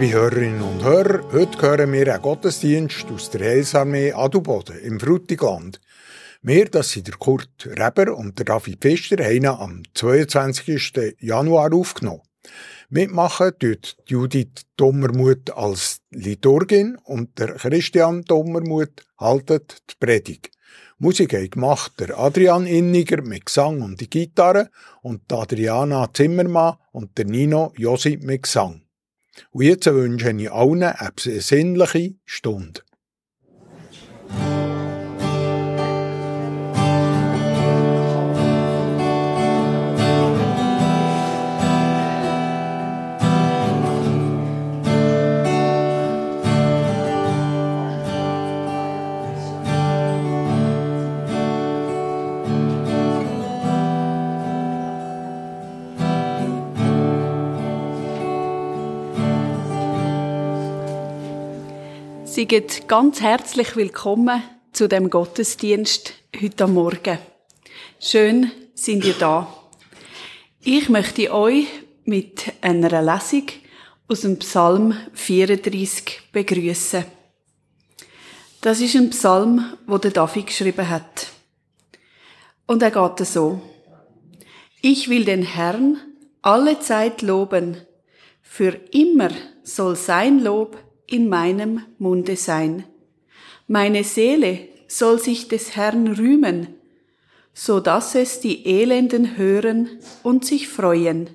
Liebe Hörerinnen und Hörer, heute hören wir einen Gottesdienst aus der Heilsarmee Adelboden im Frutigland. Wir, das sind der Kurt Reber und der David Pfister, haben ihn am 22. Januar aufgenommen. Mitmachen tut Judith Dommermuth als Liturgin und der Christian Dommermuth haltet die Predigt. Musik haben gemacht der Adrian Inniger mit Gesang und die Gitarre und Adriana Zimmermann und der Nino Josi mit Gesang. Und jetzt wünsche ich allen eine sinnliche Stunde. Seid ganz herzlich willkommen zu dem Gottesdienst heute Morgen. Schön sind ihr da. Ich möchte euch mit einer Lesung aus dem Psalm 34 begrüßen. Das ist ein Psalm, wo der David geschrieben hat. Und er geht so. Ich will den Herrn alle Zeit loben. Für immer soll sein Lob in meinem Munde sein. Meine Seele soll sich des Herrn rühmen, so dass es die Elenden hören und sich freuen.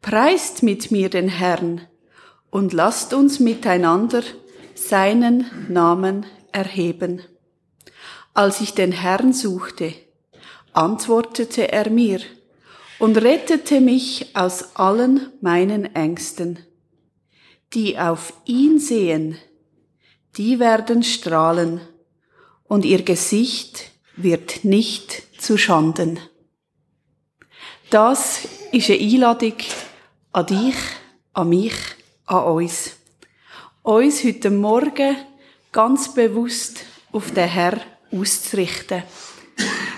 Preist mit mir den Herrn und lasst uns miteinander seinen Namen erheben. Als ich den Herrn suchte, antwortete er mir und rettete mich aus allen meinen Ängsten die auf ihn sehen, die werden strahlen und ihr Gesicht wird nicht zu Schanden. Das ist eine Einladung an dich, an mich, an uns. Uns heute Morgen ganz bewusst auf den Herr auszurichten.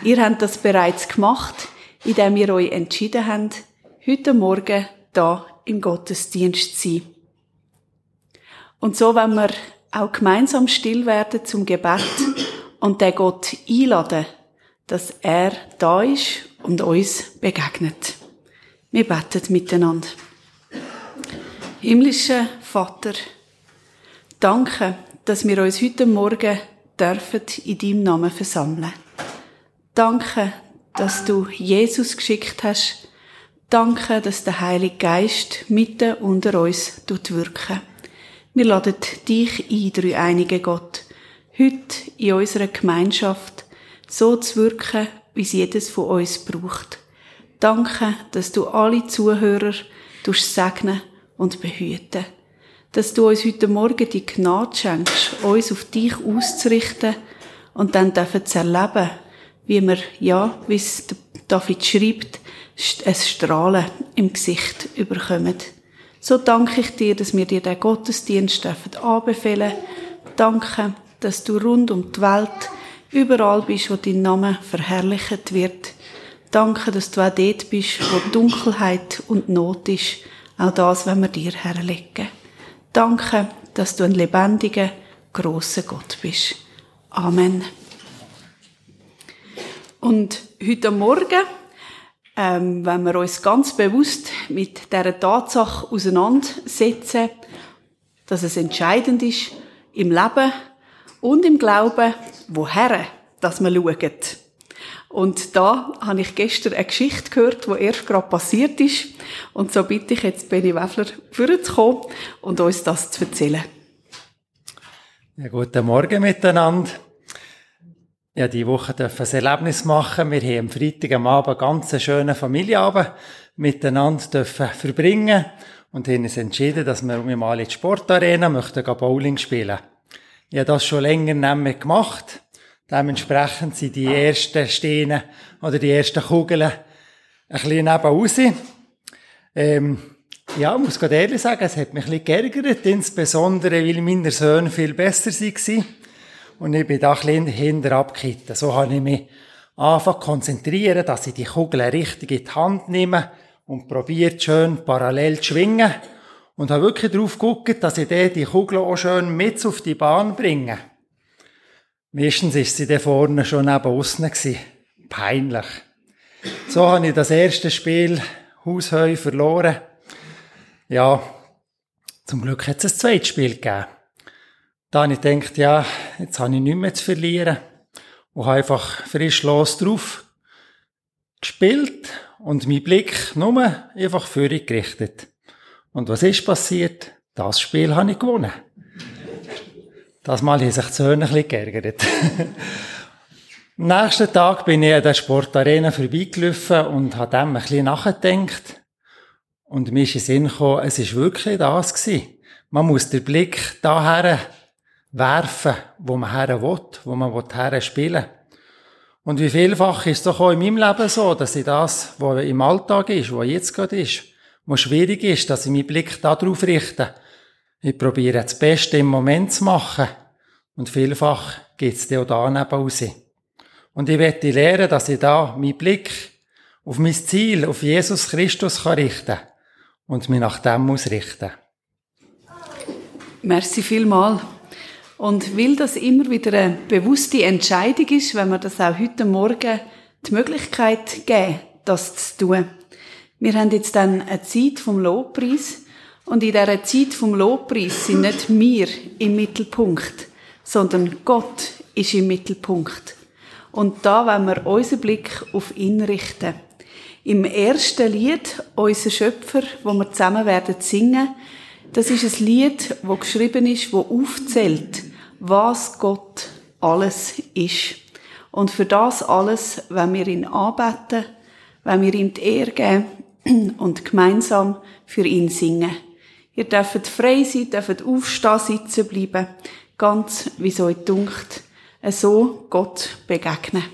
Ihr habt das bereits gemacht, indem ihr euch entschieden habt, heute Morgen da im Gottesdienst zu sein. Und so, wenn wir auch gemeinsam still werden zum Gebet und den Gott einladen, dass er da ist und uns begegnet. Wir beten miteinander. Himmlischer Vater, danke, dass wir uns heute Morgen dürfen in deinem Namen versammeln. Danke, dass du Jesus geschickt hast. Danke, dass der Heilige Geist mitten unter uns wirken. Wir laden dich ein, drei einige Gott, heute in unserer Gemeinschaft so zu wirken, wie es jedes von uns braucht. Danke, dass du alle Zuhörer segnen und behüten. Dass du uns heute Morgen die Gnade schenkst, uns auf dich auszurichten und dann dürfen zu erleben, wie wir, ja, wie es David schreibt, ein Strahlen im Gesicht überkommen. So danke ich dir, dass wir dir den Gottesdienst dürfen anbefehlen. Danke, dass du rund um die Welt überall bist, wo dein Name verherrlicht wird. Danke, dass du auch dort bist, wo Dunkelheit und Not ist. Auch das, wenn wir dir herlegen. Danke, dass du ein lebendiger, grosser Gott bist. Amen. Und heute Morgen ähm, wenn wir uns ganz bewusst mit der Tatsache auseinandersetzen, dass es entscheidend ist im Leben und im Glauben, woher dass wir schauen. Und da habe ich gestern eine Geschichte gehört, die erst gerade passiert ist. Und so bitte ich jetzt Benny Weffler, vorzukommen und uns das zu erzählen. Ja, guten Morgen miteinander ja, die Woche dürfen ein Erlebnis machen. Wir haben am Freitag am Abend ganz einen schönen Familienabend miteinander dürfen verbringen und haben uns entschieden, dass wir mal in die Sportarena möchten Bowling spielen. Ich habe das schon länger nicht mehr gemacht. Dementsprechend sind die ersten Steine oder die ersten Kugeln ein bisschen raus. Ähm, ja, ich muss gerade ehrlich sagen, es hat mich ein bisschen geärgert, insbesondere weil meine Söhne viel besser waren und ich bin da ein bisschen hinter abgekitten. So habe ich mich anfangen konzentrieren, dass ich die Kugel richtig in die Hand nehme und probiert schön parallel zu schwingen. Und habe wirklich darauf geguckt, dass ich die Kugel auch schön mit auf die Bahn bringe. Meistens ist sie da vorne schon neben gewesen. Peinlich. So habe ich das erste Spiel Hausheu verloren. Ja, zum Glück hat es ein zweites Spiel gegeben. Da habe ich gedacht, ja, jetzt habe ich nichts mehr zu verlieren. Und habe einfach frisch los drauf gespielt und mein Blick nur einfach für gerichtet. Und was ist passiert? Das Spiel habe ich gewonnen. Das Mal haben sich die Söhne ein bisschen geärgert. Am nächsten Tag bin ich an der Sportarena vorbeigelaufen und habe dem ein bisschen nachgedacht. Und mir ist in den Sinn gekommen, es ist wirklich das gewesen. Man muss den Blick daher werfen, wo man her will, wo man her spielen Und wie vielfach ist es doch auch in meinem Leben so, dass ich das, was im Alltag ist, was jetzt gerade ist, was schwierig ist, dass ich meinen Blick darauf richte. Ich probiere das Beste im Moment zu machen. Und vielfach geht es auch da neben raus. Und ich werde lernen, dass ich da meinen Blick auf mein Ziel, auf Jesus Christus kann richten und mich nach dem muss richten. Merci vielmal. Und weil das immer wieder eine bewusste Entscheidung ist, wenn wir das auch heute Morgen die Möglichkeit geben, das zu tun. Wir haben jetzt dann eine Zeit vom Lobpreis und in dieser Zeit vom Lobpreis sind nicht wir im Mittelpunkt, sondern Gott ist im Mittelpunkt. Und da wollen wir unseren Blick auf ihn richten. Im ersten Lied, unser Schöpfer, wo wir zusammen werden singen, das ist ein Lied, wo geschrieben ist, wo aufzählt, was Gott alles ist. Und für das alles, wenn wir ihn anbeten, wenn wir ihm die Ehre geben und gemeinsam für ihn singen. Ihr dürft frei sein, dürft aufstehen, sitzen bleiben, ganz wie es euch dunkt, so Gott begegnen.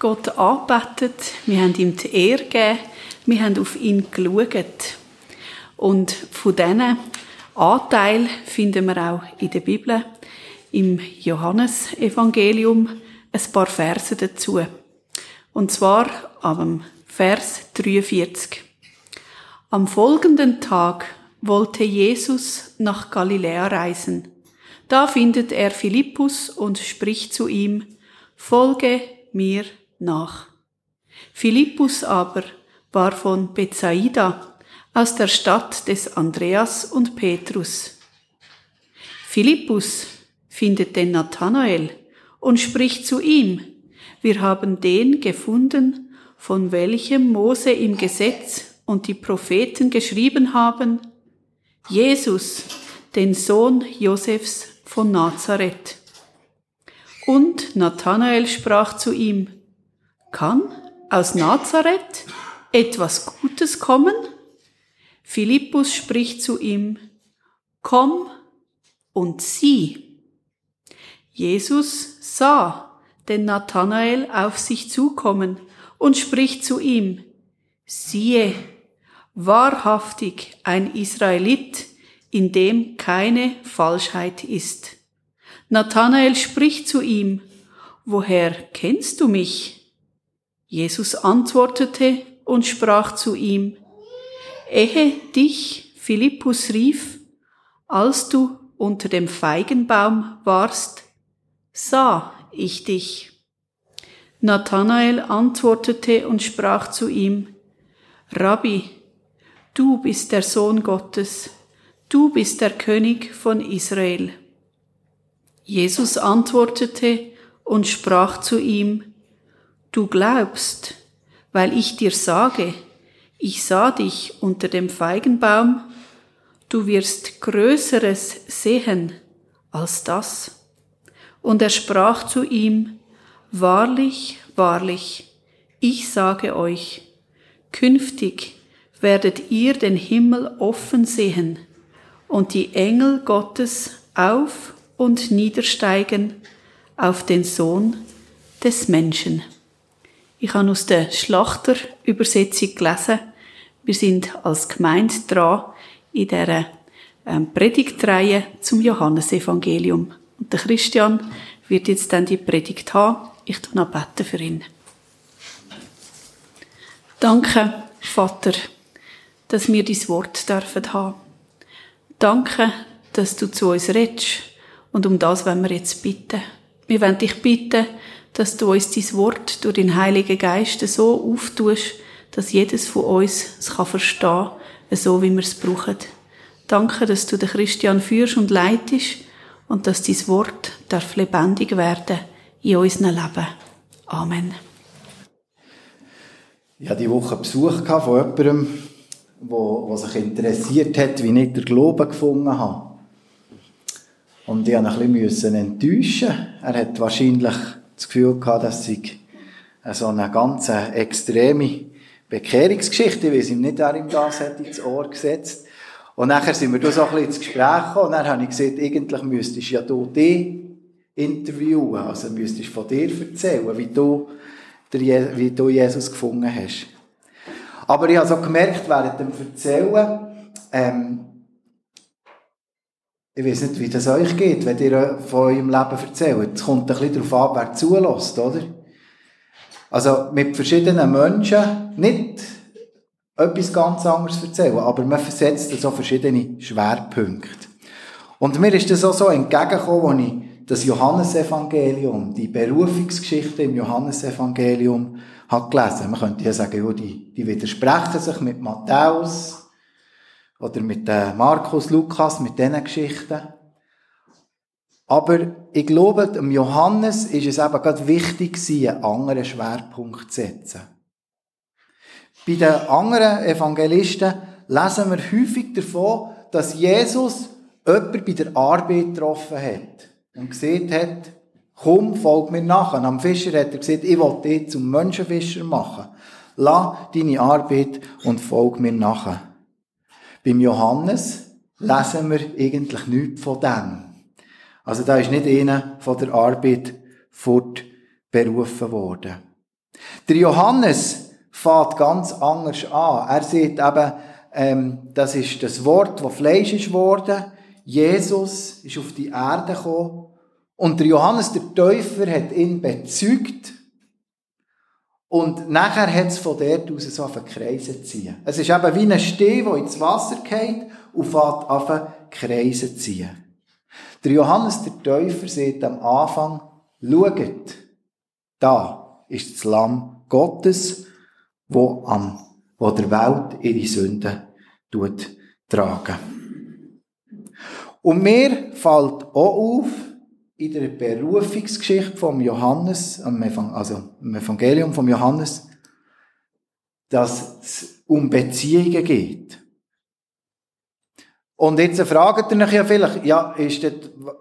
Gott angebetet, wir haben ihm die Ehre gegeben, wir haben auf ihn geschaut. Und von diesen Anteil finden wir auch in der Bibel, im Johannesevangelium, ein paar Verse dazu. Und zwar am Vers 43. Am folgenden Tag wollte Jesus nach Galiläa reisen. Da findet er Philippus und spricht zu ihm, Folge mir nach. Philippus aber war von Bethsaida, aus der Stadt des Andreas und Petrus. Philippus findet den Nathanael und spricht zu ihm, wir haben den gefunden, von welchem Mose im Gesetz und die Propheten geschrieben haben, Jesus, den Sohn Josefs von Nazareth. Und Nathanael sprach zu ihm, kann aus Nazareth etwas Gutes kommen? Philippus spricht zu ihm, komm und sieh. Jesus sah den Nathanael auf sich zukommen und spricht zu ihm, siehe, wahrhaftig ein Israelit, in dem keine Falschheit ist. Nathanael spricht zu ihm, woher kennst du mich? Jesus antwortete und sprach zu ihm, ehe dich Philippus rief, als du unter dem Feigenbaum warst, sah ich dich. Nathanael antwortete und sprach zu ihm, Rabbi, du bist der Sohn Gottes, du bist der König von Israel. Jesus antwortete und sprach zu ihm, Du glaubst, weil ich dir sage, ich sah dich unter dem Feigenbaum, du wirst Größeres sehen als das. Und er sprach zu ihm, Wahrlich, wahrlich, ich sage euch, künftig werdet ihr den Himmel offen sehen und die Engel Gottes auf und niedersteigen auf den Sohn des Menschen. Ich habe aus der Schlachterübersetzung gelesen, wir sind als Gemeinde dran in dieser ähm, Predigtreihe zum Johannesevangelium. Und der Christian wird jetzt dann die Predigt haben. Ich tue noch beten für ihn. Danke, Vater, dass wir dein Wort dürfen haben. Danke, dass du zu uns redest. Und um das wollen wir jetzt bitten. Wir wollen dich bitten, dass du uns dein Wort durch den Heiligen Geist so auftust, dass jedes von uns es kann verstehen kann, so wie wir es brauchen. Danke, dass du den Christian führst und leitest und dass dein Wort darf lebendig werden in unserem Leben. Amen. Ich hatte diese Woche Besuch von jemandem, der sich interessiert hat, wie ich den Glauben gefunden habe. Und ich musste ein bisschen enttäuschen. Er hat wahrscheinlich das Gefühl gehabt, dass ich so eine ganz extreme Bekehrungsgeschichte, weil sie ihm nicht ihm das hat ins Ohr gesetzt. Und nachher sind wir da so ein bisschen ins Gespräch gekommen und dann habe ich gesagt, eigentlich müsstest du ja du dich interviewen, also müsstest du von dir erzählen, wie du, wie du Jesus gefunden hast. Aber ich habe so gemerkt, während dem Erzählen, ähm, ich weiß nicht, wie das euch geht, wenn ihr von eurem Leben erzählt. Es kommt ein bisschen darauf an, wer zulässt, oder? Also mit verschiedenen Menschen nicht etwas ganz anderes erzählen, aber man versetzt so verschiedene Schwerpunkte. Und mir ist das auch so entgegengekommen, als ich das Johannesevangelium, die Berufungsgeschichte im Johannesevangelium hat gelesen. Man könnte ja sagen, die, die widersprechen sich mit Matthäus oder mit Markus, Lukas, mit diesen Geschichten. Aber ich glaube, dem Johannes ist es eben gerade wichtig, einen anderen Schwerpunkt zu setzen. Bei den anderen Evangelisten lesen wir häufig davon, dass Jesus jemanden bei der Arbeit getroffen hat und gesehen hat, komm, folg mir nach. Am Fischer hat er gesagt, ich will dich zum Menschenfischer machen. Lass deine Arbeit und folg mir nach. Beim Johannes lesen wir eigentlich nichts von dem. Also da ist nicht einer von der Arbeit fort berufen worden. Der Johannes fährt ganz anders an. Er sieht eben, ähm, das ist das Wort, das Fleisch ist worden. Jesus ist auf die Erde gekommen. Und der Johannes der Täufer hat ihn bezeugt. Und nachher hat es von dort aus so auf Kreise ziehen. Es ist eben wie ein Steh, der ins Wasser geht und fährt auf Kreise ziehen. Der Johannes der Täufer sieht am Anfang, schaut, da ist das Lamm Gottes, wo, am, wo der Welt ihre Sünden tut tragen. Und mir fällt auch auf, in der Berufungsgeschichte vom Johannes, also im Evangelium vom Johannes, dass es um Beziehungen geht. Und jetzt fragt ihr euch ja vielleicht, ja, ist, das,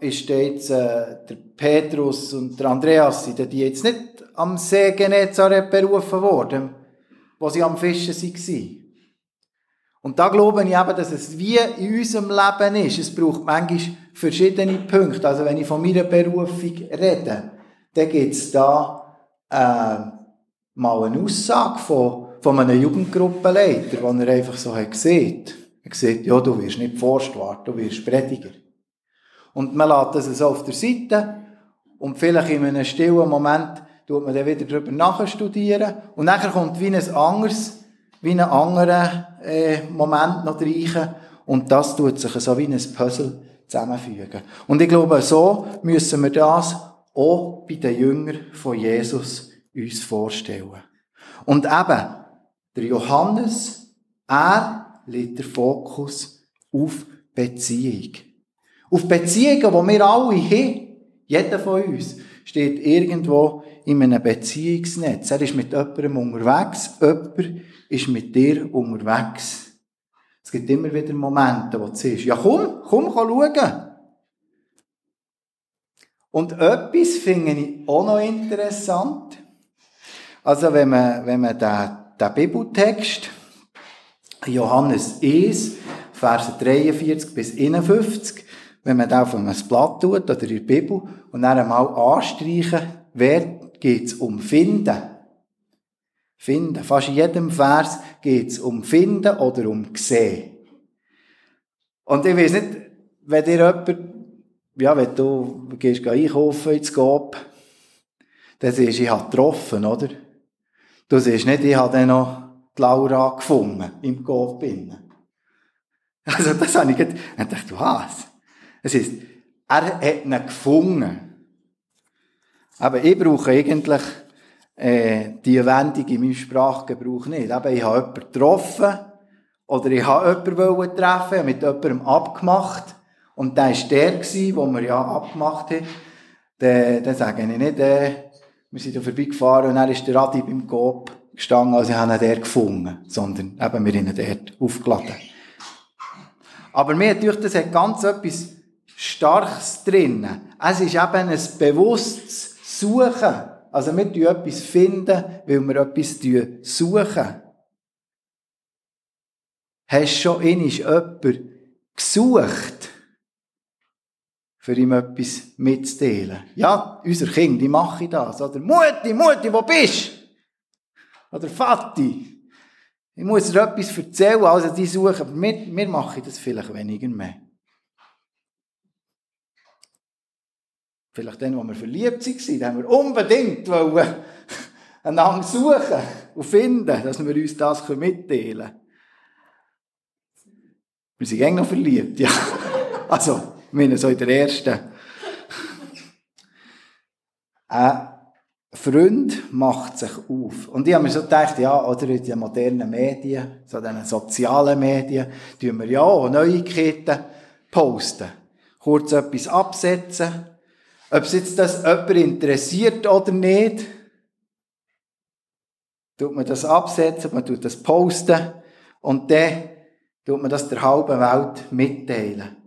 ist das jetzt äh, der Petrus und der Andreas, sind die jetzt nicht am See Genezareth berufen worden, wo sie am Fischen waren? Und da glaube ich eben, dass es wie in unserem Leben ist. Es braucht manchmal verschiedene Punkte. Also wenn ich von meiner Berufung rede, dann gibt es da äh, mal eine Aussage von, von einem Jugendgruppenleiter, wo er einfach so hat gesehen er sieht, ja, du wirst nicht Forstwart, du wirst Prediger. Und man lässt das so auf der Seite und vielleicht in einem stillen Moment tut man dann wieder darüber nachstudieren und nachher kommt wie ein anderes, wie ein anderer äh, Moment noch reichen und das tut sich so wie ein Puzzle zusammenfügen. Und ich glaube, so müssen wir das auch bei den Jüngern von Jesus uns vorstellen. Und eben, der Johannes, er liegt der Fokus auf Beziehung. Auf Beziehungen, die wir alle haben. Jeder von uns steht irgendwo in einem Beziehungsnetz. Er ist mit jemandem unterwegs, jemand ist mit dir unterwegs. Es gibt immer wieder Momente, wo du siehst, ja komm, komm, komm schauen. Und etwas finde ich auch noch interessant. Also wenn man, wenn man den, den Bibeltext Johannes 1, Verse 43 bis 51, wenn man da auf ein Blatt tut oder in der Bibel und dann einmal anstreichen, wer geht es um Finden. Finden. Fast in jedem Vers geht es um Finden oder um Sehen. Und ich weiß nicht, wenn dir jemand, ja, wenn du gehst einkaufen ins Gop, dann siehst du, ich habe getroffen, oder? Du siehst nicht, ich habe dann noch die Laura gefunden, im Golf Also, das habe ich gedacht. Ich dachte, was? Es ist, er hat ihn gefunden. Aber ich brauche eigentlich, äh, die Wendung in meinem Sprachgebrauch nicht. Aber ich habe jemanden getroffen, oder ich habe jemanden treffen, mit jemandem abgemacht, und der war der, den wir ja abgemacht haben. Dann, dann sage ich nicht, äh, wir sind da vorbeigefahren und dann ist der Radi beim Coop gestanden, also ich habe ihn dort gefunden, sondern eben wir haben ihn dort aufgeladen. Aber mir hat das hat ganz etwas Starkes drin. Es ist eben ein bewusstes Suchen. Also wir finden etwas, finden, weil wir etwas suchen. Hast du schon einmal jemanden gesucht, für ihm etwas mitzuteilen? Ja, unser Kind, die mache das. Oder Mutti, Mutti, wo bist du? Oder Vati. Ich muss dir etwas erzählen, also die suchen, wir, wir machen das vielleicht weniger mehr. Vielleicht dann, als wir verliebt waren, haben wir unbedingt wollen, einander suchen und finden, dass wir uns das mitteilen können. Wir sind eng noch verliebt, ja. Also, ich meine, so in der ersten. Äh, Freund macht sich auf. Und ich habe mir so gedacht, ja, oder in den modernen Medien, so den sozialen Medien, tun wir ja auch Neuigkeiten posten. Kurz etwas absetzen. Ob es jetzt das jemand interessiert oder nicht, tut man das absetzen, man tut das posten und dann tut man das der halben Welt mitteilen.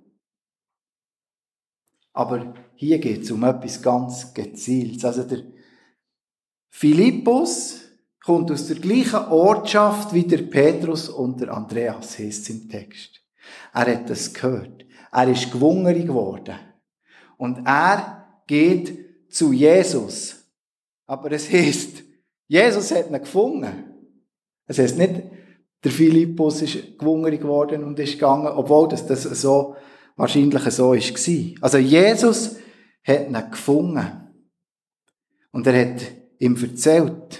Aber hier geht es um etwas ganz Gezieltes. Also der Philippus kommt aus der gleichen Ortschaft wie der Petrus und der Andreas, heißt es im Text. Er hat das gehört. Er ist gewungerig geworden. Und er geht zu Jesus. Aber es heißt, Jesus hat ihn gefunden. Es heißt nicht, der Philippus ist gewungen geworden und ist gegangen, obwohl das, das so wahrscheinlich so war. Also Jesus hat ihn gefunden. Und er hat ihm erzählt.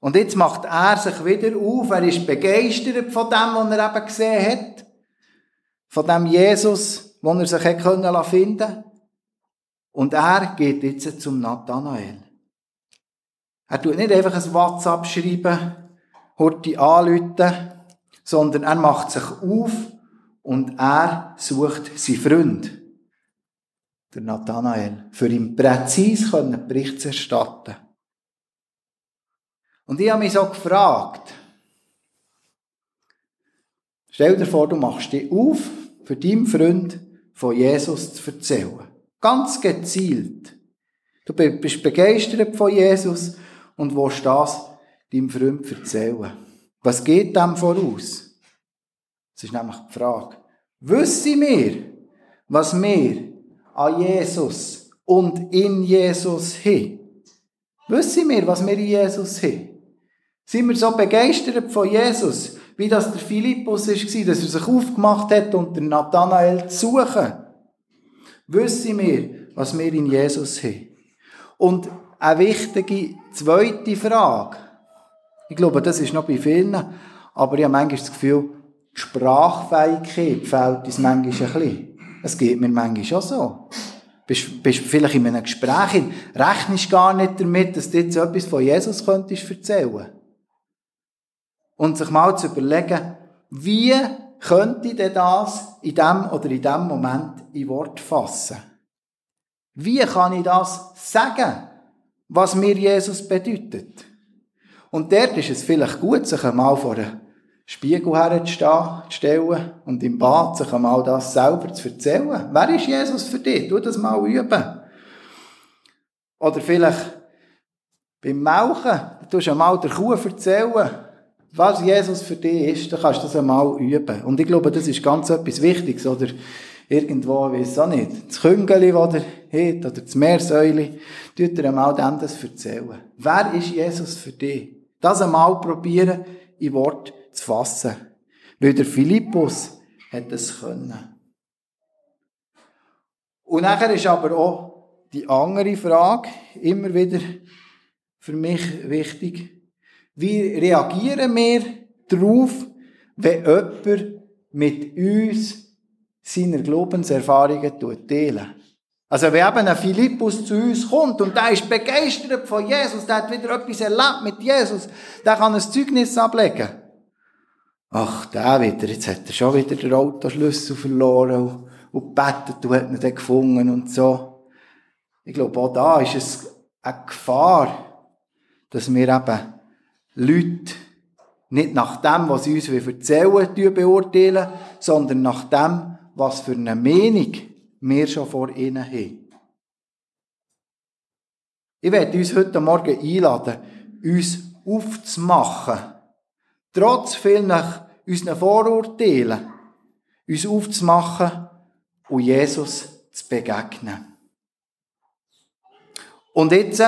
Und jetzt macht er sich wieder auf, er ist begeistert von dem, was er eben gesehen hat. Von dem Jesus, den er sich finden konnte. Und er geht jetzt zum Nathanael. Er tut nicht einfach ein WhatsApp schreiben, Horti anrufen, sondern er macht sich auf und er sucht seinen Freund, der Nathanael, für ihn präzise einen Bericht zu erstatten. Und ich habe mich so gefragt, stell dir vor, du machst dich auf, für deinen Freund von Jesus zu erzählen. Ganz gezielt. Du bist begeistert von Jesus und willst das deinem Freund erzählen. Was geht dem voraus? Das ist nämlich die Frage. Wissen wir, was wir an Jesus und in Jesus haben? Wissen wir, was wir in Jesus haben? Sind wir so begeistert von Jesus, wie das der Philippus war, dass er sich aufgemacht hat, den Nathanael zu suchen? Wissen wir, was wir in Jesus haben? Und eine wichtige zweite Frage. Ich glaube, das ist noch bei vielen, aber ich habe manchmal das Gefühl, die Sprachfähigkeit fehlt uns manchmal ein bisschen. Es geht mir manchmal auch so. Bist, bist vielleicht in einem Gespräch, rechnest gar nicht damit, dass du jetzt etwas von Jesus könntest erzählen. Und sich mal zu überlegen, wie könnte denn das in dem oder in dem Moment in Wort fassen? Wie kann ich das sagen, was mir Jesus bedeutet? Und dort ist es vielleicht gut, sich einmal vor einen Spiegel herzustellen und im Bad sich einmal das selber zu erzählen. Wer ist Jesus für dich? Tu das mal üben. Oder vielleicht beim Melken, du tust einmal der Kuh erzählen, was Jesus für dich ist, dann kannst du das einmal üben. Und ich glaube, das ist ganz etwas Wichtiges, oder? Irgendwo, ich weiß auch nicht, das Küngeli, das er hat, oder das Meersäule, tut er einmal dem das erzählen. Wer ist Jesus für dich? Das einmal probieren, in Wort zu fassen. Weil der Philippus hat es können. Und nachher ist aber auch die andere Frage immer wieder für mich wichtig. Wie reagieren wir darauf, wenn jemand mit uns seine Glaubenserfahrungen teilt? Also wenn eben ein Philippus zu uns kommt und der ist begeistert von Jesus, der hat wieder etwas erlebt mit Jesus, der kann ein Zeugnis ablegen. Ach, der wieder, jetzt hat er schon wieder den Autoschlüssel verloren und bettet und hat ihn dann gefunden und so. Ich glaube, auch da ist es eine Gefahr, dass wir eben Leute nicht nach dem, was sie uns erzählen, beurteilen, sondern nach dem, was für eine Meinung wir schon vor ihnen haben. Ich werde uns heute Morgen einladen, uns aufzumachen, trotz vielen unseren Vorurteilen, uns aufzumachen und Jesus zu begegnen. Und jetzt,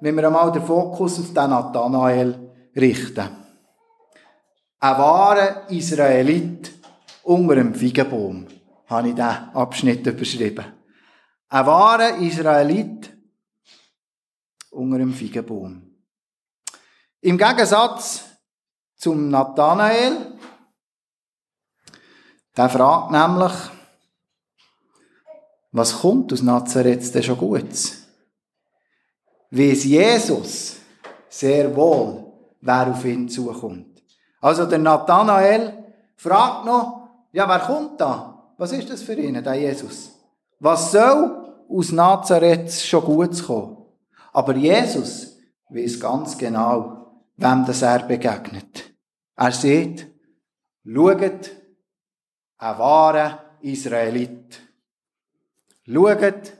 wenn wir einmal den Fokus auf den Nathanael richten. Ein wahrer Israelit unter einem Feigenbaum habe ich diesen Abschnitt überschrieben. Ein wahrer Israelit unter einem Feigenbaum. Im Gegensatz zum Nathanael, der fragt nämlich, was kommt aus Nazareth denn schon Gutes? Weiss Jesus sehr wohl, wer auf ihn zukommt. Also der Nathanael fragt noch, ja, wer kommt da? Was ist das für ihn, der Jesus? Was soll aus Nazareth schon gut kommen? Aber Jesus weiß ganz genau, wem das er begegnet. Er sieht, schaut, ein wahrer Israelit. Schaut,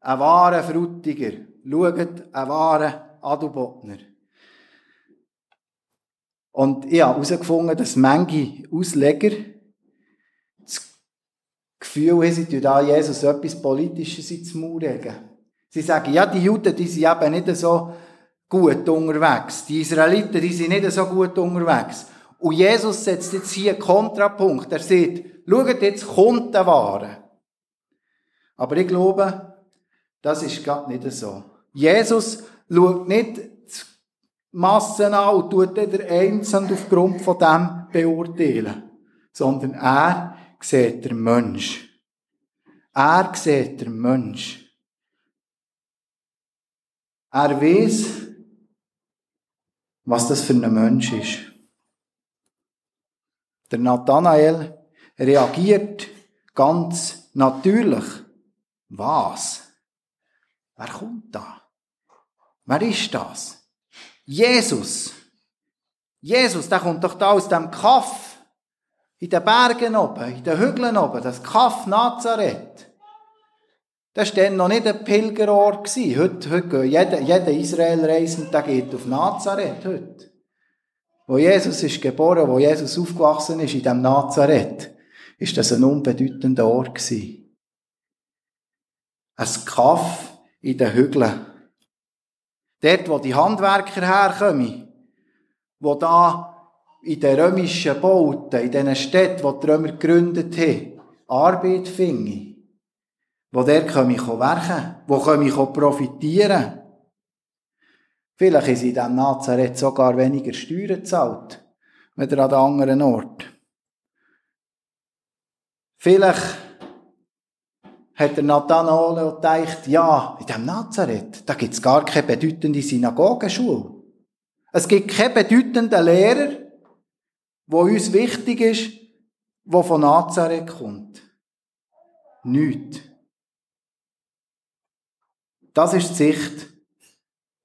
ein wahrer Frutiger. Schaut, ein wahrer Adubotner. Und ich habe herausgefunden, dass manche Ausleger Gefühl haben, sie tun Jesus etwas Politisches ins Maul legen. Sie sagen, ja, die Juden, die sind eben nicht so gut unterwegs. Die Israeliten, die sind nicht so gut unterwegs. Und Jesus setzt jetzt hier einen Kontrapunkt. Er sagt, schaut, jetzt kommt der Ware. Aber ich glaube, das ist gerade nicht so. Jesus schaut nicht Massen an und tut der Einzelne aufgrund von dem beurteilen, sondern er sieht der Mensch. Er sieht der Mensch. Er weiß, was das für ein Mensch ist. Der Nathanael reagiert ganz natürlich. Was? Wer kommt da? Wer ist das? Jesus. Jesus, der kommt doch da aus dem Kaff. In den Bergen oben, in den Hügeln oben, das Kaff Nazareth. Das war dann noch nicht ein Pilgerort. Heute, heute jeder, jeder Israelreisende geht auf Nazareth. Heute. Wo Jesus ist geboren, wo Jesus aufgewachsen ist, in dem Nazareth, ist das ein unbedeutender Ort gewesen. Ein Kaff in den Hügeln. Dort, wo die Handwerker herkommen, wo da in den römischen Bauten, in diesen Städten, die die Römer gegründet haben, Arbeit finden wo der kann ich werken, wo kann ich profitieren. Vielleicht ist in diesem Nazareth sogar weniger Steuern zahlt, als an anderen Ort. Vielleicht hat der Nathanael gedacht, ja, in diesem Nazareth, da gibt es gar keine bedeutende Synagogenschule. Es gibt keinen bedeutenden Lehrer, wo uns wichtig ist, der von Nazareth kommt. Nichts. Das ist die Sicht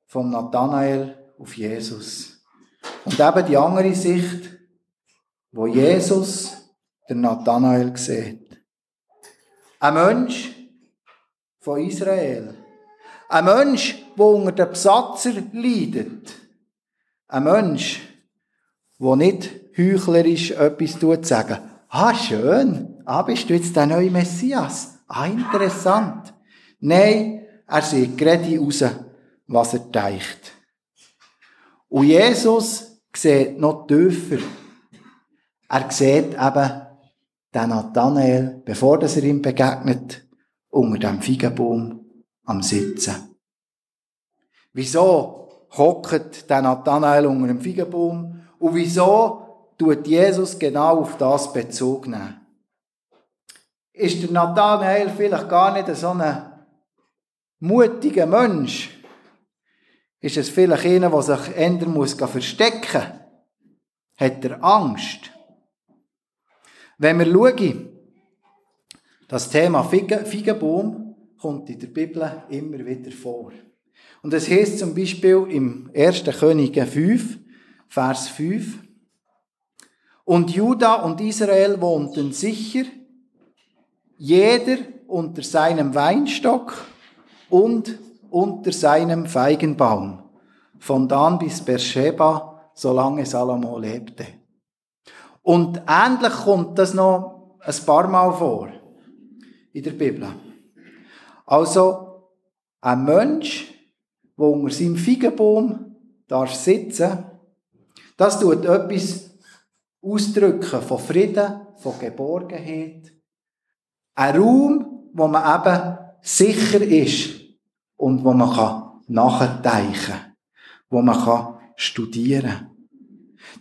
von Nathanael auf Jesus. Und eben die andere Sicht, wo Jesus der Nathanael sieht. Ein Mensch von Israel. Ein Mensch, der unter den Besatzer leidet. Ein Mensch, der nicht heuchlerisch etwas tut, sagen, ah, schön, ah, bist du jetzt der neue Messias? Ah, interessant. Nein, er sieht gerade raus, was er deicht. Und Jesus sieht noch tiefer. Er sieht eben den Nathanael, bevor er ihm begegnet, unter dem Feigenbaum am Sitzen. Wieso hockt der Nathanael unter dem Feigenbaum? Und wieso tut Jesus genau auf das Bezug nehmen? Ist der Nathanael vielleicht gar nicht so ein mutiger Mensch ist es vielleicht einer, der sich ändern muss verstecken Hat er Angst? Wenn wir schauen, das Thema Feigenbaum kommt in der Bibel immer wieder vor. Und es heißt zum Beispiel im 1. Könige 5, Vers 5, und Juda und Israel wohnten sicher, jeder unter seinem Weinstock und unter seinem Feigenbaum, von Dan bis Beersheba, solange Salomo lebte. Und ähnlich kommt das noch ein paar Mal vor in der Bibel. Also, ein Mensch, der unter seinem Feigenbaum darf sitzen, das tut etwas ausdrücken von Frieden, von Geborgenheit. Ein Raum, wo man eben sicher ist und wo man kann nachdenken kann, wo man kann studieren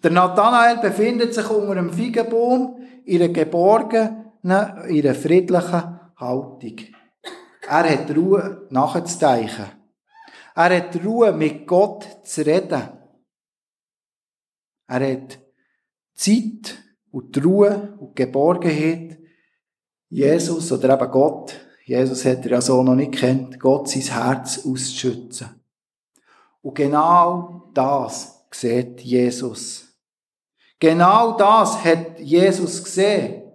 Der Nathanael befindet sich unter einem Feigenbaum in einer geborgenen, in einer friedlichen Haltung. Er hat Ruhe nachzudenken. Er hat Ruhe, mit Gott zu reden. Er hat Zeit und die Ruhe und die Geborgenheit, Jesus oder eben Gott Jesus hat er ja so noch nicht kennt, Gott sein Herz auszuschützen. Und genau das sieht Jesus. Genau das hat Jesus gesehen,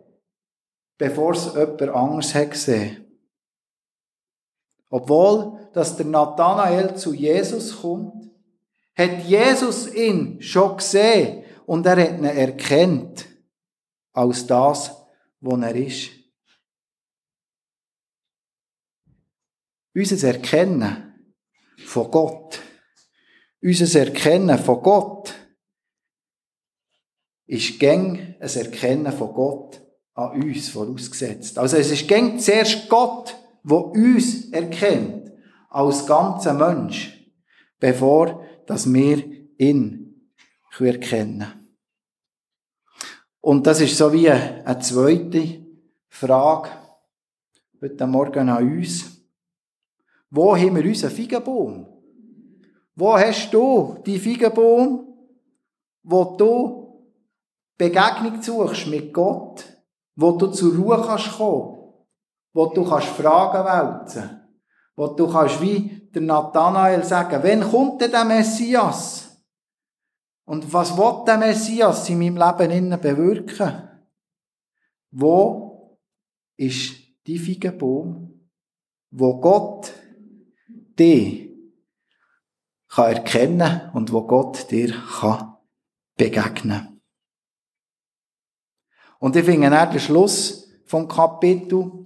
bevor es jemand anders hat gesehen. Obwohl, dass der Nathanael zu Jesus kommt, hat Jesus ihn schon gesehen und er hat ihn erkennt als das, was er ist. unser Erkennen von Gott, unser Erkennen von Gott ist gäng ein Erkennen von Gott an uns vorausgesetzt. Also es ist gäng zuerst Gott, wo uns erkennt, als ganzer Mensch, bevor dass wir ihn erkennen Und das ist so wie eine zweite Frage heute Morgen an uns. Wo haben wir unseren Feigenbaum? Wo hast du die Feigenbaum, wo du Begegnung suchst mit Gott, wo du zur Ruhe kannst kommen, wo du kannst Fragen wälzen, wo du kannst wie der Nathanael sagen, wann kommt denn der Messias? Und was will der Messias in meinem Leben innen bewirken? Wo ist die Feigenbaum, wo Gott dich kann erkennen und wo Gott dir kann begegnen. Und ich finde dann den Schluss vom Kapitel,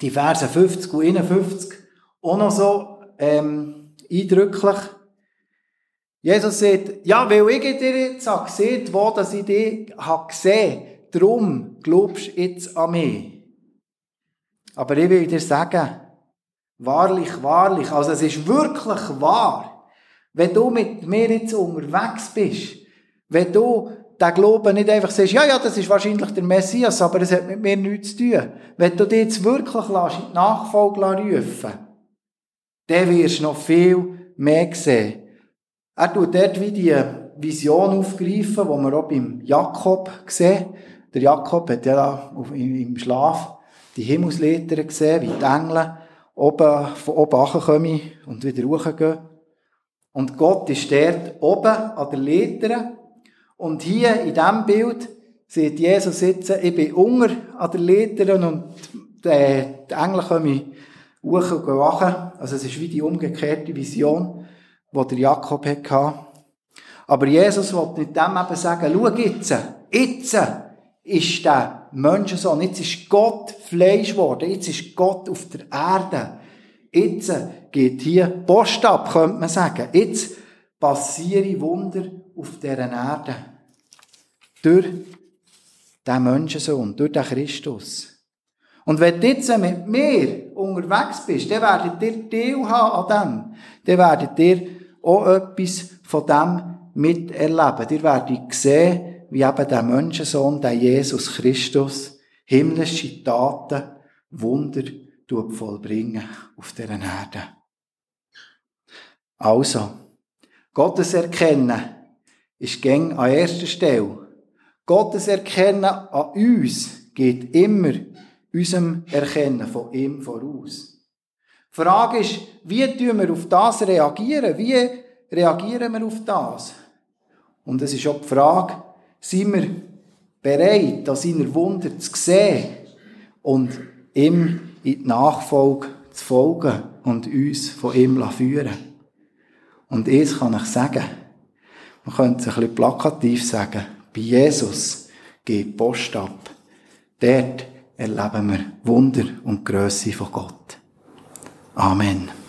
die Verse 50 und 51, auch noch so ähm, eindrücklich. Jesus sagt, ja, weil ich dir jetzt habe gesehen, wo dass ich dich habe gesehen, darum glaubst du jetzt an mich. Aber ich will dir sagen, wahrlich, wahrlich, also es ist wirklich wahr, wenn du mit mir jetzt unterwegs bist, wenn du den Glauben nicht einfach sagst, ja, ja, das ist wahrscheinlich der Messias, aber es hat mit mir nichts zu tun. Wenn du dich jetzt wirklich lässt, in die Nachfolge rufen dann wirst du noch viel mehr sehen. Er tut dort wie die Vision aufgreifen, die wir auch beim Jakob sehen. Der Jakob hat ja im Schlaf die Himmelsleiter gesehen, wie die Engel oben, von oben kommen und wieder hochgehen. Und Gott ist dort oben an der Leiter. Und hier in diesem Bild sieht Jesus sitzen, ich bin unter an der Leiter und die Engel kommen hoch und wachen. Also es ist wie die umgekehrte Vision, die der Jakob hatte. Aber Jesus wollte mit dem eben sagen, schau jetzt, jetzt ist der Menschensohn, jetzt ist Gott Fleisch geworden, jetzt ist Gott auf der Erde. Jetzt geht hier Post ab, könnte man sagen. Jetzt passieren Wunder auf dieser Erde. Durch den Menschensohn, durch den Christus. Und wenn du jetzt mit mir unterwegs bist, dann werdet ihr Teil haben an dem. Dann werdet ihr auch etwas von dem miterleben. Ihr werdet sehen, wie eben der Menschensohn, der Jesus Christus, himmlische Taten, Wunder vollbringen auf dieser Erde. Also, Gottes Erkennen ist gäng an erster Stelle. Gottes Erkennen an uns geht immer unserem Erkennen von ihm voraus. Die Frage ist, wie tun wir auf das reagieren? Wie reagieren wir auf das? Und es ist auch die Frage, sind wir bereit, an seiner Wunder zu sehen und ihm in die Nachfolge zu folgen und uns von ihm führen Und eins kann ich sagen, man könnte es ein bisschen plakativ sagen, bei Jesus geht Post ab. Dort erleben wir Wunder und Größe von Gott. Amen.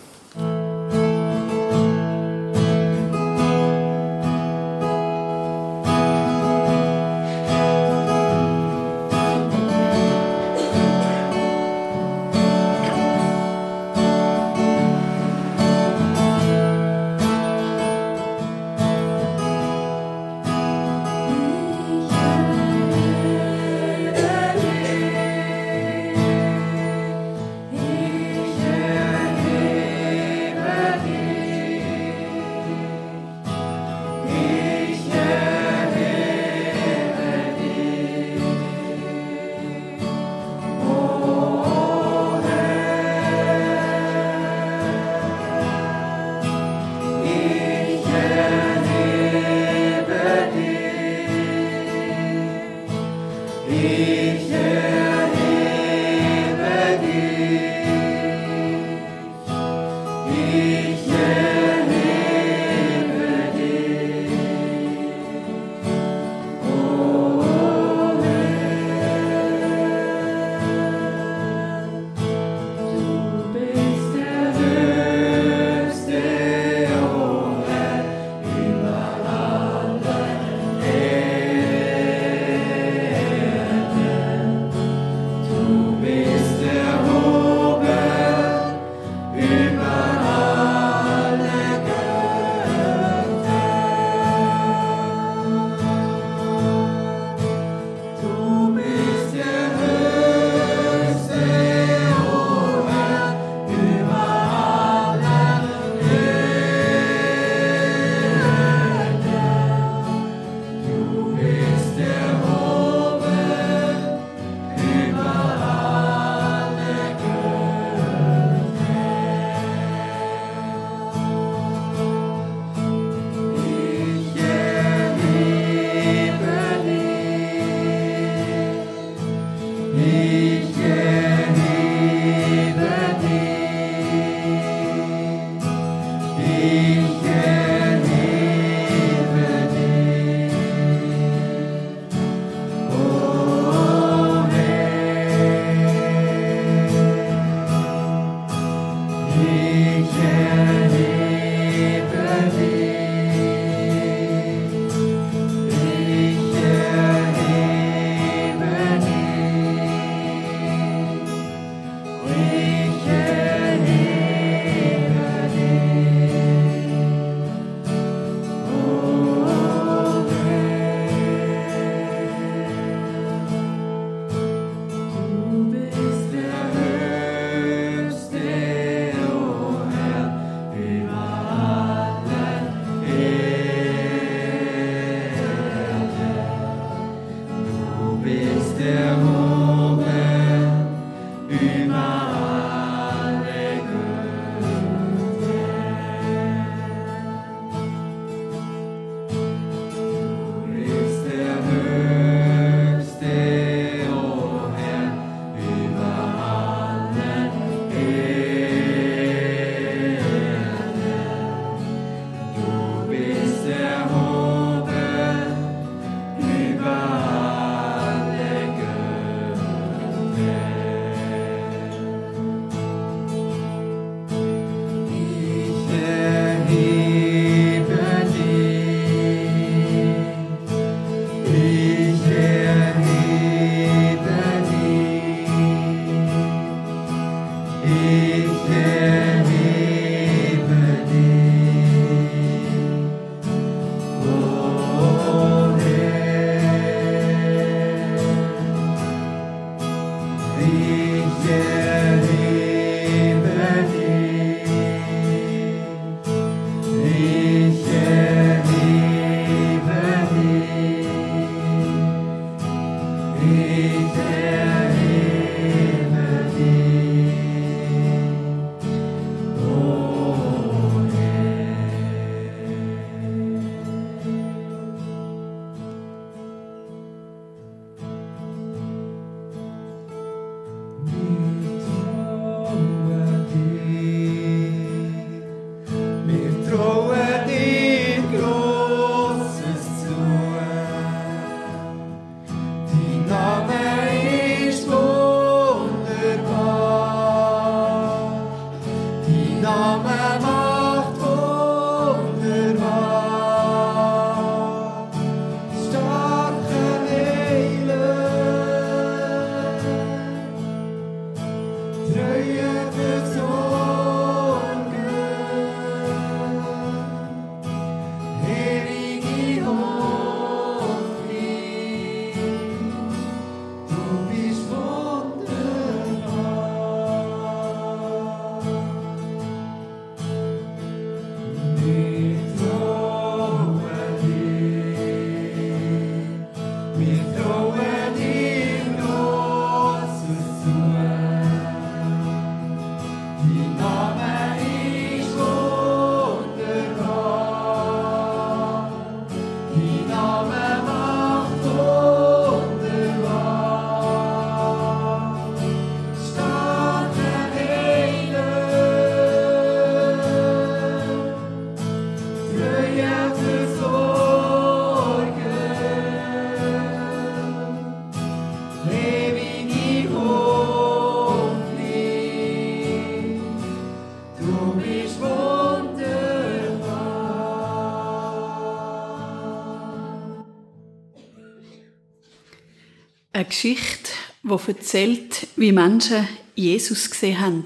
Eine Geschichte, die erzählt, wie Menschen Jesus gesehen haben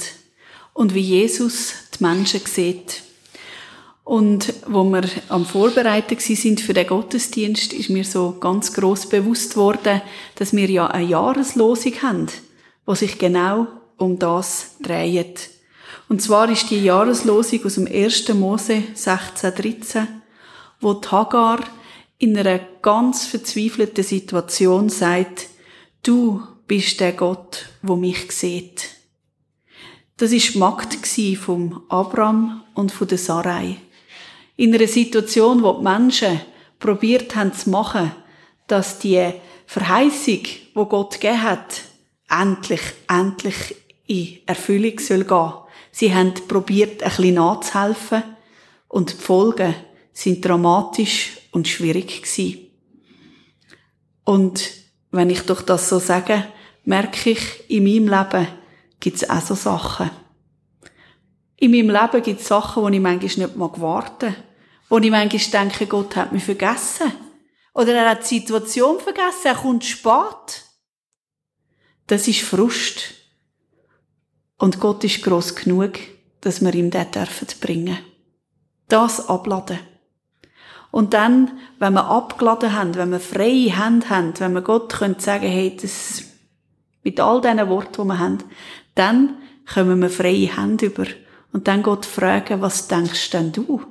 und wie Jesus die Menschen sieht. Und wo wir am Vorbereiten sind für den Gottesdienst, ist mir so ganz groß bewusst worden, dass wir ja eine Jahreslosung haben, wo sich genau um das dreht. Und zwar ist die Jahreslosung aus dem 1. Mose 16,13, wo die Hagar in einer ganz verzweifelten Situation sagt, du bist der Gott, wo mich sieht. Das ist die Magd vom Abraham und von der Sarai. In einer Situation, wo die Menschen probiert haben zu machen, dass die Verheißung, wo Gott gegeben hat, endlich, endlich in Erfüllung soll gehen. Sie haben probiert, ein bisschen nachzuhelfen und die Folgen sind dramatisch und schwierig gewesen. Und wenn ich doch das so sage, merke ich, in meinem Leben gibt es auch so Sachen. In meinem Leben gibt es Sachen, wo ich manchmal nicht mag warten Wo ich manchmal denke, Gott hat mich vergessen. Oder er hat die Situation vergessen, er kommt spät. Das ist Frust. Und Gott ist gross genug, dass wir ihm das dürfen bringen. Das abladen. Und dann, wenn wir abgeladen haben, wenn wir freie Hände haben, wenn wir Gott können sagen, hey, das, mit all diesen Worten, die wir haben, dann kommen wir freie Hände über. Und dann Gott fragen, was denkst denn du?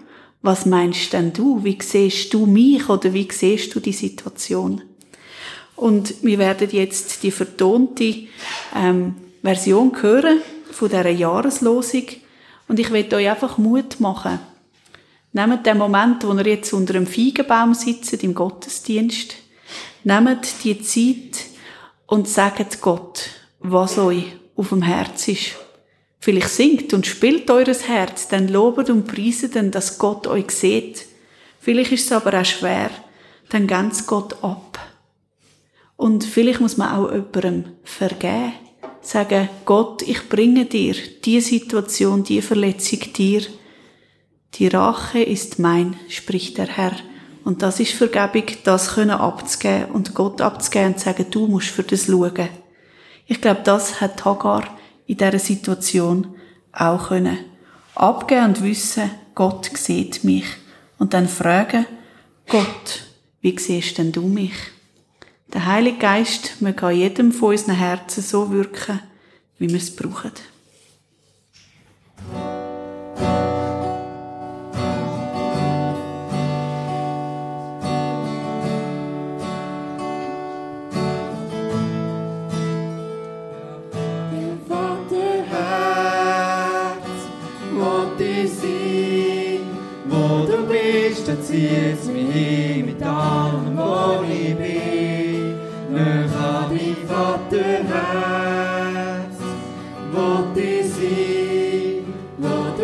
Was meinst denn du? Wie siehst du mich oder wie siehst du die Situation? Und wir werden jetzt die vertonte ähm, Version hören von dieser Jahreslosung. Und ich will euch einfach Mut machen. Nehmt den Moment, wo ihr jetzt unter einem Feigenbaum sitzt im Gottesdienst. Nehmt die Zeit und sagt Gott, was euch auf dem Herz ist. Vielleicht singt und spielt eures Herz, dann lobet und preiset denn, dass Gott euch sieht. Vielleicht ist es aber auch schwer, dann ganz Gott ab. Und vielleicht muss man auch jemandem vergeben. Sagen, Gott, ich bringe dir die Situation, die Verletzung dir. Die Rache ist mein, spricht der Herr. Und das ist Vergebung, das können abzugeben und Gott abzugeben und zu sagen, du musst für das schauen. Ich glaube, das hat Hagar in dieser Situation auch können. Abgeben und wissen, Gott sieht mich. Und dann fragen, Gott, wie siehst denn du mich? Der Heilige Geist möge an jedem von unseren Herzen so wirken, wie wir es brauchen.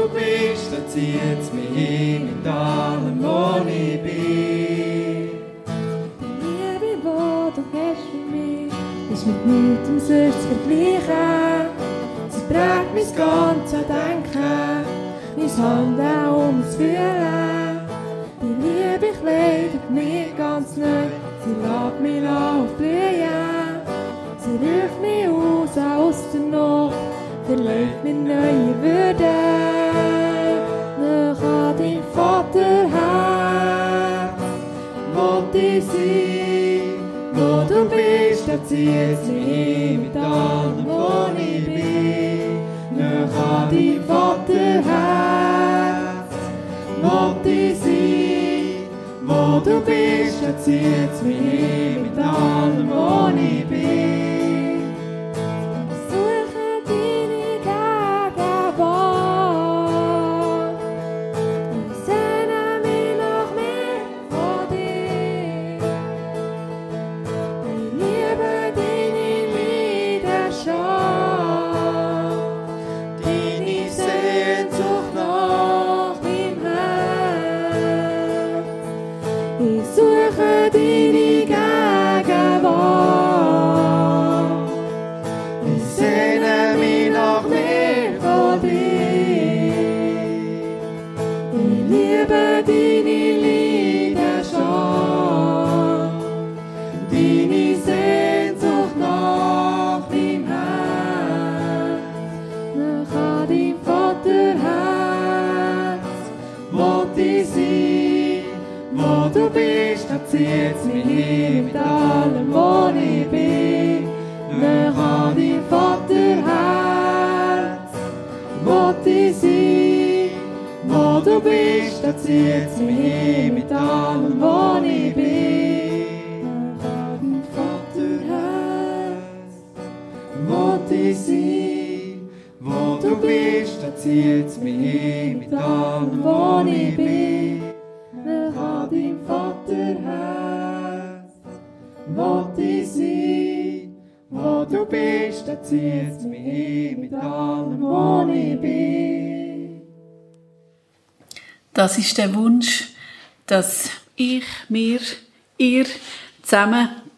Du bist, da zieht mich hin mit allem, wo ich bin. Die Liebe, wo du hast für mich, ist mit nichts sonst zu vergleichen. Sie prägt mein ganzes Denken, mein Handeln und mein Fühlen. Die Liebe kleidet mich ganz neu, sie lässt mich aufblühen. Sie ruft mich aus aus der Nacht, verleiht mir neue Würde. Nach an dein Vaterherz, wollt ich sein, wo du bist, da zieht mich mit allem, wo ich bin. Nach an dein Vaterherz, wollt ich wo du bist, da zieht's mich mit allem, wo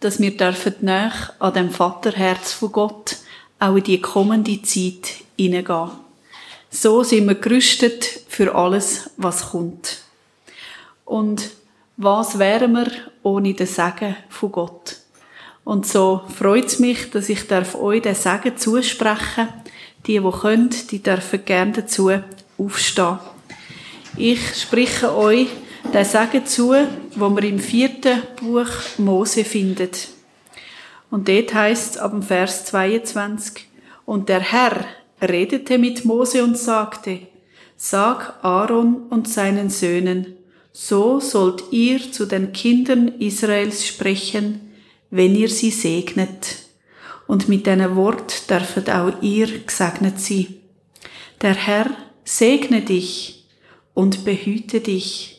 dass wir dürfen nach an dem Vaterherz von Gott auch in die kommende Zeit hineingehen. So sind wir gerüstet für alles, was kommt. Und was wären wir ohne den Segen von Gott? Und so freut es mich, dass ich darf euch den Segen zusprechen. Die, die können, die dürfen gerne dazu aufstehen. Ich spreche euch den Segen zu, wo wir im vierten Buch Mose findet. Und dort heißt es ab dem Vers 22, und der Herr redete mit Mose und sagte, Sag Aaron und seinen Söhnen, so sollt ihr zu den Kindern Israels sprechen, wenn ihr sie segnet. Und mit einem Wort dürfet auch ihr gesegnet sein. Der Herr segne dich und behüte dich.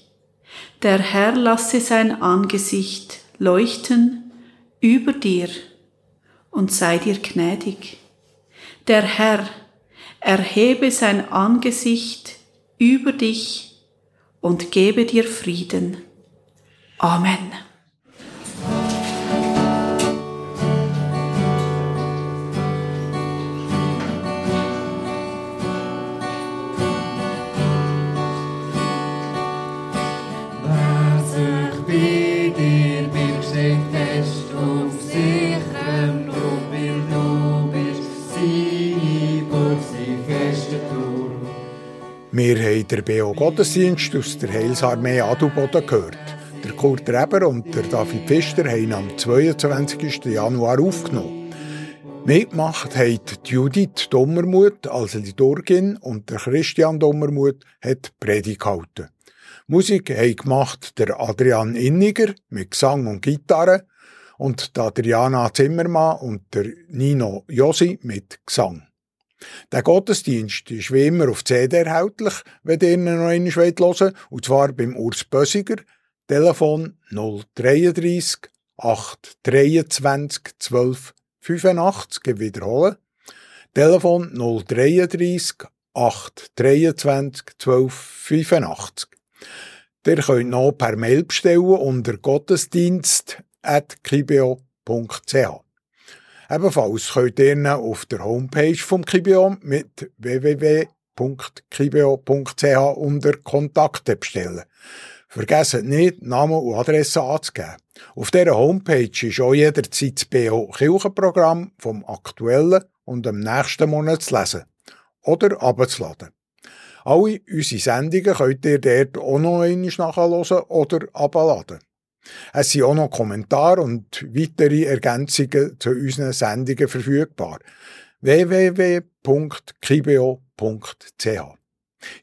Der Herr lasse sein Angesicht leuchten über dir und sei dir gnädig. Der Herr erhebe sein Angesicht über dich und gebe dir Frieden. Amen. Wir haben den BO Gottesdienst aus der Heilsarmee Adelboden gehört. Der Kurt Reber und der David Pfister haben am 22. Januar aufgenommen. Mitgemacht haben Judith Dommermuth als Liturgin und der Christian Dommermuth hat Predigt gehalten. Musik haben gemacht der Adrian Inniger mit Gesang und Gitarre und Adriana Zimmermann und der Nino Josi mit Gesang. Der Gottesdienst ist wie immer auf CD erhältlich, wenn ihr ihn noch einmal hören wollt, und zwar beim Urs Bösiger, Telefon 033 823 12 85, ich wiederhole. Telefon 033 823 12 85. Ihr könnt noch per Mail bestellen unter gottesdienst.kibio.ch. Ebenfalls könnt ihr ihn auf der Homepage vom Kibio mit www.kibio.ch unter Kontakte bestellen. Vergesst nicht, Namen und Adresse anzugeben. Auf dieser Homepage ist auch jederzeit das BO Kirchenprogramm vom aktuellen und dem nächsten Monat zu lesen oder abzuladen. Alle unsere Sendungen könnt ihr dort auch noch einmal nachhören oder abladen. Es sind auch noch Kommentare und weitere Ergänzungen zu unseren Sendungen verfügbar. www.kibeo.ch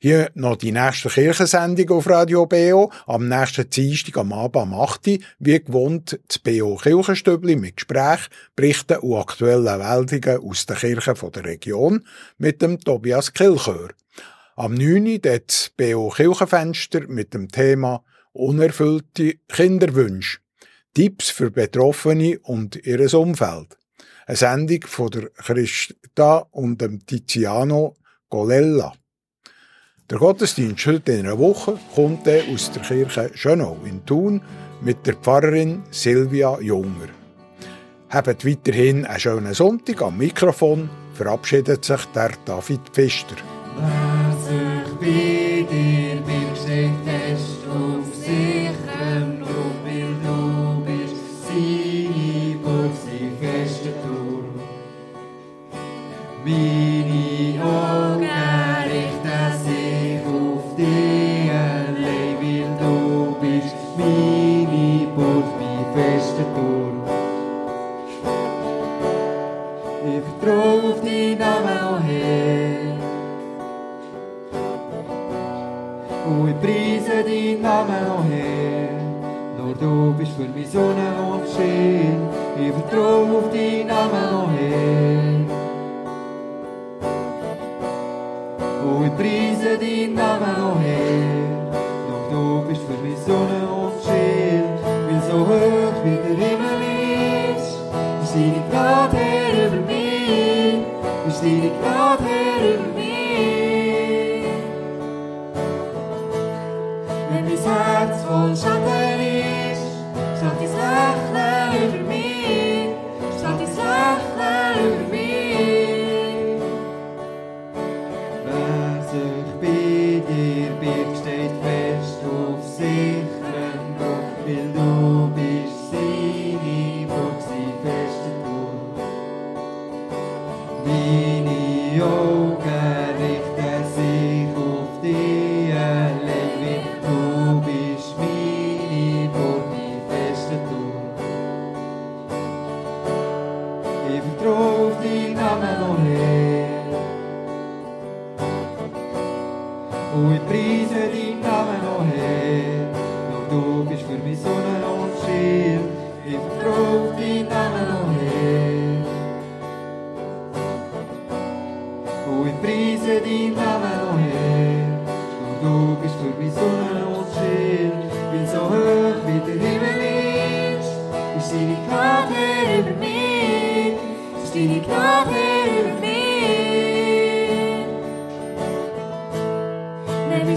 Hier noch die nächste Kirchensendung auf Radio BO. Am nächsten Dienstag am Abend am 8. Uhr, wie gewohnt, das BO Kirchenstübli mit Gespräch, Berichten und aktuellen Meldungen aus den Kirchen der Region mit dem Tobias Kilchör. Am 9. Uhr das BO Kirchenfenster mit dem Thema Unerfüllte Kinderwünsche. Tipps für Betroffene und ihres Umfeld. Eine Sendung von der Christa und dem Tiziano Golella. Der Gottesdienst heute in einer Woche kommt aus der Kirche Schönau in Thun mit der Pfarrerin Silvia Junger. Habt weiterhin einen schönen Sonntag am Mikrofon, verabschiedet sich der David Pfister. Meine Wenn mein